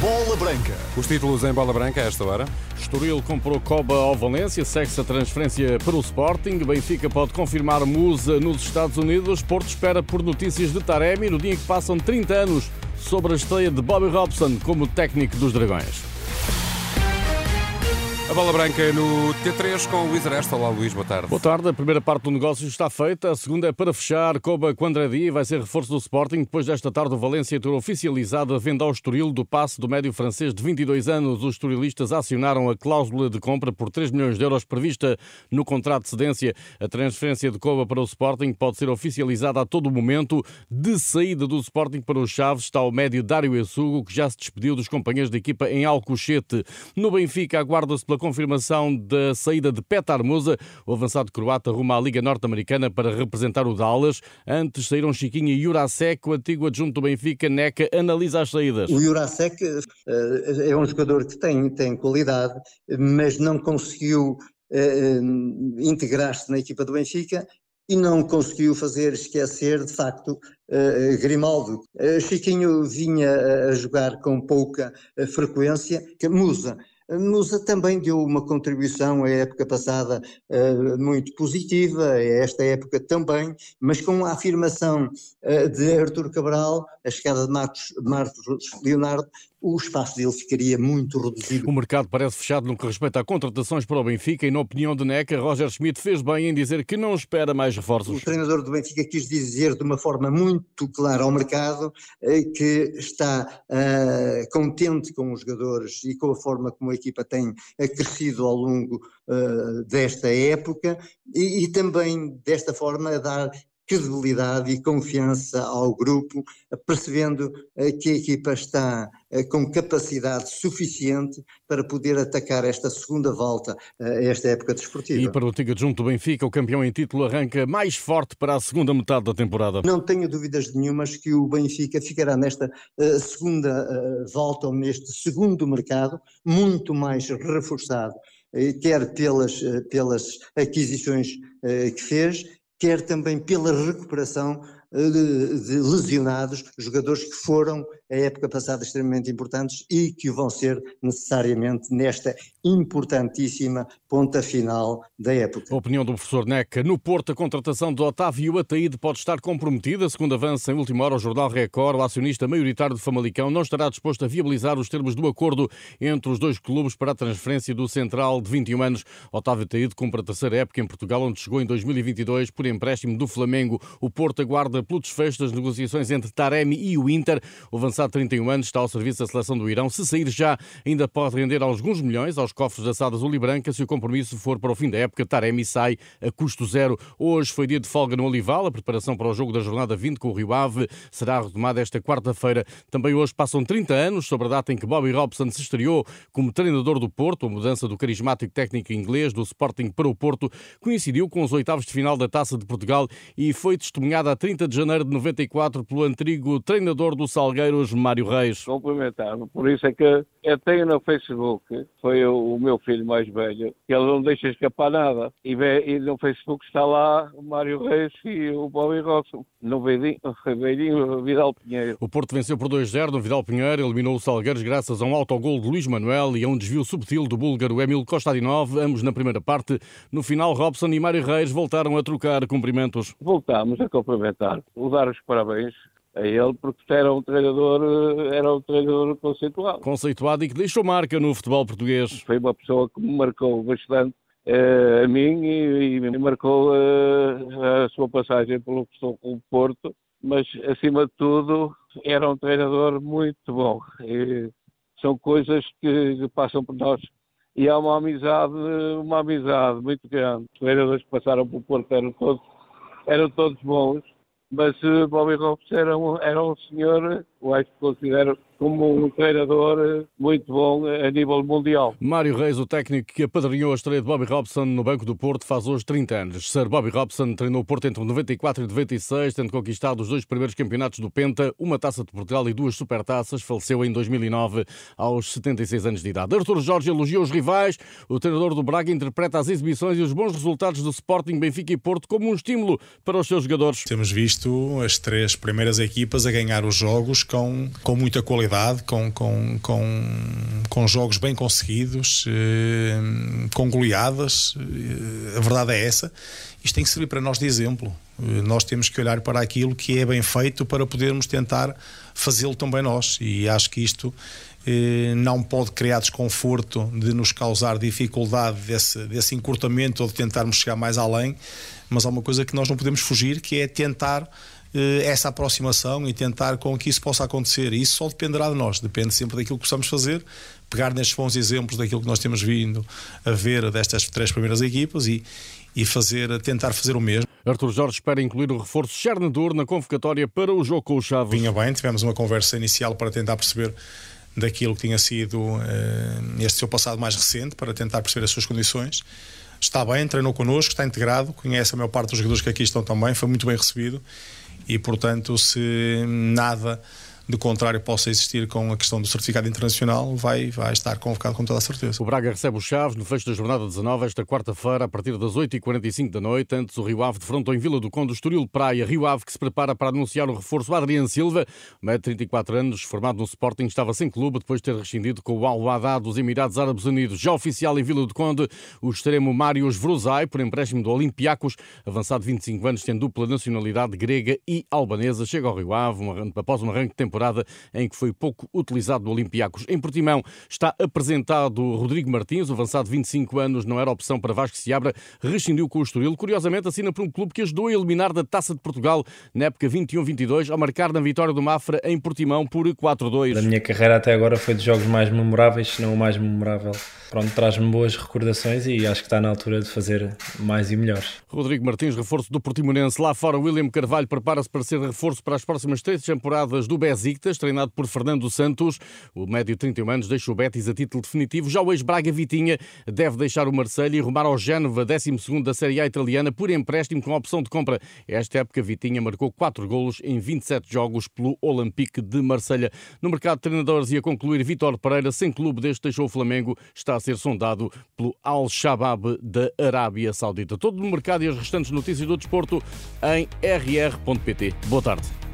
Bola Branca. Os títulos em bola branca a esta hora. Estoril comprou Coba ao Valência, segue-se a transferência para o Sporting. Benfica pode confirmar Musa nos Estados Unidos. Porto espera por notícias de Taremi no dia em que passam 30 anos sobre a estreia de Bobby Robson como técnico dos Dragões. A bola branca no T3 com o Luís Aresta. Olá, Luís, boa tarde. Boa tarde. A primeira parte do negócio está feita. A segunda é para fechar. Coba Quandradi vai ser reforço do Sporting. Depois desta tarde, o Valência ter oficializado a venda ao Estoril do passe do médio francês de 22 anos. Os estorilistas acionaram a cláusula de compra por 3 milhões de euros prevista no contrato de cedência. A transferência de Coba para o Sporting pode ser oficializada a todo momento. De saída do Sporting para os Chaves está o médio Dário Essugo, que já se despediu dos companheiros de equipa em Alcochete. No Benfica, aguarda-se pela confirmação da saída de Petar Musa, o avançado croata rumo à Liga Norte-Americana para representar o Dallas. Antes saíram Chiquinho e Jurasek, o antigo adjunto do Benfica, Neca, analisa as saídas. O Jurasek é um jogador que tem, tem qualidade, mas não conseguiu uh, integrar-se na equipa do Benfica e não conseguiu fazer esquecer, de facto, uh, Grimaldo. Chiquinho vinha a jogar com pouca frequência, Musa Musa também deu uma contribuição à época passada uh, muito positiva, a esta época também, mas com a afirmação uh, de Artur Cabral, a chegada de Marcos, Marcos Leonardo, o espaço dele ficaria muito reduzido. O mercado parece fechado no que respeita a contratações para o Benfica e, na opinião de Neca, Roger Schmidt fez bem em dizer que não espera mais reforços. O treinador do Benfica quis dizer de uma forma muito clara ao mercado eh, que está uh, contente com os jogadores e com a forma como a equipa tem crescido ao longo uh, desta época e, e também desta forma a dar credibilidade e confiança ao grupo, percebendo eh, que a equipa está eh, com capacidade suficiente para poder atacar esta segunda volta, eh, esta época desportiva. E para o Tiga Junto do Benfica, o campeão em título arranca mais forte para a segunda metade da temporada. Não tenho dúvidas nenhumas que o Benfica ficará nesta segunda volta, ou neste segundo mercado, muito mais reforçado quer pelas, pelas aquisições que fez, quer também pela recuperação eh, de, de, lesionados, jogadores que foram a época passada extremamente importantes e que vão ser necessariamente nesta importantíssima ponta final da época. A opinião do professor Neca. No Porto, a contratação de Otávio Ataíde pode estar comprometida. Segundo avança em última hora o Jornal Record, o acionista maioritário de Famalicão não estará disposto a viabilizar os termos do acordo entre os dois clubes para a transferência do central de 21 anos. Otávio Ataíde cumpre a terceira época em Portugal, onde chegou em 2022 por empréstimo do Flamengo. O Porto aguarda pelo desfecho das negociações entre Taremi e o Inter. O avançado de 31 anos está ao serviço da seleção do Irão. Se sair já, ainda pode render alguns milhões aos cofres da Sada Azul e Branca se o compromisso for para o fim da época. Taremi sai a custo zero. Hoje foi dia de folga no Olival. A preparação para o jogo da jornada 20 com o Rio Ave será retomada esta quarta-feira. Também hoje passam 30 anos sobre a data em que Bobby Robson se estreou como treinador do Porto. A mudança do carismático técnico inglês do Sporting para o Porto coincidiu com os oitavos de final da Taça de Portugal e foi testemunhada a 30 de janeiro de 94 pelo antigo treinador do Salgueiros, Mário Reis. Complementar, por isso é que eu tenho no Facebook, foi o, meu filho mais velho, que ele não deixa escapar nada. E, e no Facebook está lá o Mário Reis e o Bobby Robson, no Beidinho Vidal Pinheiro. O Porto venceu por 2-0 no Vidal Pinheiro, eliminou o Salgueiros graças a um autogol de Luís Manuel e a um desvio subtil do búlgaro Emil Kostadinov, ambos na primeira parte. No final, Robson e Mário Reis voltaram a trocar cumprimentos. Voltámos a cumprimentar, o dar os parabéns a ele porque era um treinador, era um treinador conceituado. Conceituado e que deixou marca no futebol português. Foi uma pessoa que me marcou bastante uh, a mim e, e marcou uh, a sua passagem pelo Clube Porto, mas acima de tudo era um treinador muito bom. E são coisas que, que passam por nós e há uma amizade, uma amizade muito grande. Os treinadores que passaram pelo Porto eram todos, eram todos bons mas uh, Bobby Robson era um, era um senhor, eu acho que considero como um treinador muito bom a nível mundial. Mário Reis, o técnico que apadrinhou a estreia de Bobby Robson no Banco do Porto, faz hoje 30 anos. Sir Bobby Robson treinou o Porto entre 94 e 96, tendo conquistado os dois primeiros campeonatos do Penta, uma taça de Portugal e duas supertaças. Faleceu em 2009, aos 76 anos de idade. Artur Jorge elogiou os rivais. O treinador do Braga interpreta as exibições e os bons resultados do Sporting, Benfica e Porto como um estímulo para os seus jogadores. Temos visto as três primeiras equipas a ganhar os jogos com, com muita qualidade, com, com, com, com jogos bem conseguidos, eh, com goleadas. Eh, a verdade é essa. Isto tem que servir para nós de exemplo. Eh, nós temos que olhar para aquilo que é bem feito para podermos tentar fazê-lo também nós. E acho que isto não pode criar desconforto de nos causar dificuldade desse, desse encurtamento ou de tentarmos chegar mais além, mas há uma coisa que nós não podemos fugir, que é tentar essa aproximação e tentar com que isso possa acontecer. E isso só dependerá de nós, depende sempre daquilo que possamos fazer, pegar nestes bons exemplos daquilo que nós temos vindo a ver destas três primeiras equipas e, e fazer, tentar fazer o mesmo. Arthur Jorge espera incluir o reforço Chernador na convocatória para o jogo com o Chaves. Vinha bem, tivemos uma conversa inicial para tentar perceber daquilo que tinha sido uh, este seu passado mais recente, para tentar perceber as suas condições está bem, treinou connosco, está integrado, conhece a maior parte dos jogadores que aqui estão também, foi muito bem recebido e, portanto, se nada de contrário possa existir com a questão do certificado internacional, vai, vai estar convocado com toda a certeza. O Braga recebe o Chaves no fecho da jornada 19, esta quarta-feira, a partir das 8h45 da noite. Antes, o Rio Ave defrontou em Vila do Conde Estoril Praia. Rio Ave que se prepara para anunciar o reforço Adriano Silva, de 34 anos, formado no Sporting, estava sem clube depois de ter rescindido com o Al-Wada dos Emirados Árabes Unidos. Já oficial em Vila do Conde, o extremo Marius Vrozai, por empréstimo do Olympiacos, avançado 25 anos, tem dupla nacionalidade grega e albanesa, chega ao Rio Ave após um arranque de temporada em que foi pouco utilizado no Olympiacos. Em Portimão está apresentado Rodrigo Martins, o avançado de 25 anos, não era opção para Vasco Seabra, rescindiu com o Estoril. Curiosamente, assina por um clube que ajudou a eliminar da Taça de Portugal na época 21-22, ao marcar na vitória do Mafra em Portimão por 4-2. A minha carreira até agora foi dos jogos mais memoráveis, se não o mais memorável pronto, traz-me boas recordações e acho que está na altura de fazer mais e melhores. Rodrigo Martins, reforço do Portimonense. Lá fora, William Carvalho prepara-se para ser reforço para as próximas três temporadas do Besiktas, treinado por Fernando Santos. O médio de 31 anos deixa o Betis a título definitivo. Já o ex-Braga Vitinha deve deixar o Marseille e rumar ao Génova, 12 da Série A italiana, por empréstimo com opção de compra. Esta época, Vitinha marcou 4 golos em 27 jogos pelo Olympique de Marselha. No mercado de treinadores e a concluir, Vitor Pereira, sem clube desde deixou o Flamengo, está a ser sondado pelo Al-Shabaab da Arábia Saudita. Todo o mercado e as restantes notícias do desporto em rr.pt. Boa tarde.